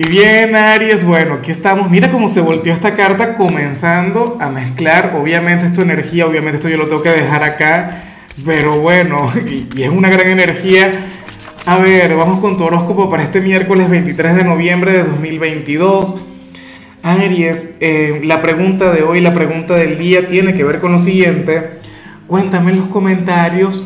Y bien, Aries, bueno, aquí estamos. Mira cómo se volteó esta carta comenzando a mezclar. Obviamente es tu energía, obviamente esto yo lo tengo que dejar acá. Pero bueno, y, y es una gran energía. A ver, vamos con tu horóscopo para este miércoles 23 de noviembre de 2022. Aries, eh, la pregunta de hoy, la pregunta del día tiene que ver con lo siguiente. Cuéntame en los comentarios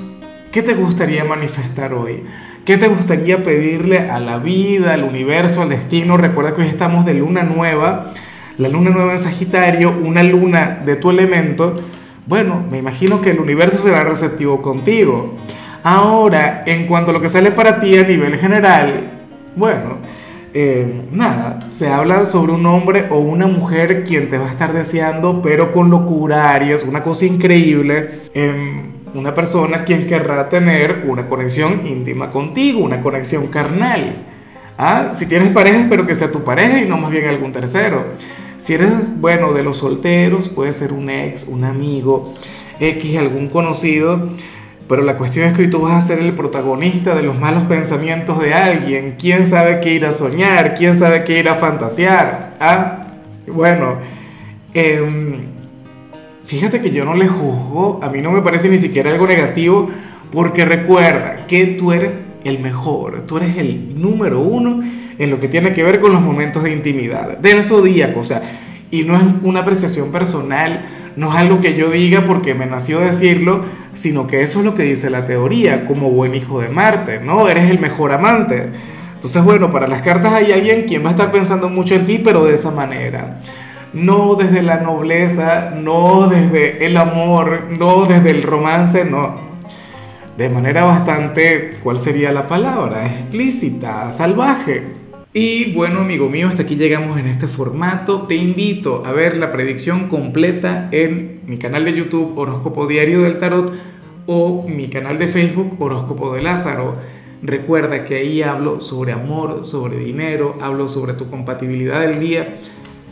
qué te gustaría manifestar hoy. ¿Qué te gustaría pedirle a la vida, al universo, al destino? Recuerda que hoy estamos de luna nueva, la luna nueva en Sagitario, una luna de tu elemento. Bueno, me imagino que el universo será receptivo contigo. Ahora, en cuanto a lo que sale para ti a nivel general, bueno, eh, nada, se habla sobre un hombre o una mujer quien te va a estar deseando, pero con locura, Aries, una cosa increíble. Eh, una persona quien querrá tener una conexión íntima contigo, una conexión carnal. ¿Ah? Si tienes pareja, espero que sea tu pareja y no más bien algún tercero. Si eres, bueno, de los solteros, puede ser un ex, un amigo, X, algún conocido. Pero la cuestión es que hoy tú vas a ser el protagonista de los malos pensamientos de alguien. ¿Quién sabe qué ir a soñar? ¿Quién sabe qué ir a fantasear? ¿Ah? Bueno, eh, Fíjate que yo no le juzgo, a mí no me parece ni siquiera algo negativo, porque recuerda que tú eres el mejor, tú eres el número uno en lo que tiene que ver con los momentos de intimidad, del zodíaco, o sea, y no es una apreciación personal, no es algo que yo diga porque me nació decirlo, sino que eso es lo que dice la teoría, como buen hijo de Marte, ¿no? Eres el mejor amante. Entonces, bueno, para las cartas hay alguien quien va a estar pensando mucho en ti, pero de esa manera no desde la nobleza, no desde el amor, no desde el romance, no. De manera bastante, ¿cuál sería la palabra? Explícita, salvaje. Y bueno, amigo mío, hasta aquí llegamos en este formato. Te invito a ver la predicción completa en mi canal de YouTube Horóscopo Diario del Tarot o mi canal de Facebook Horóscopo de Lázaro. Recuerda que ahí hablo sobre amor, sobre dinero, hablo sobre tu compatibilidad del día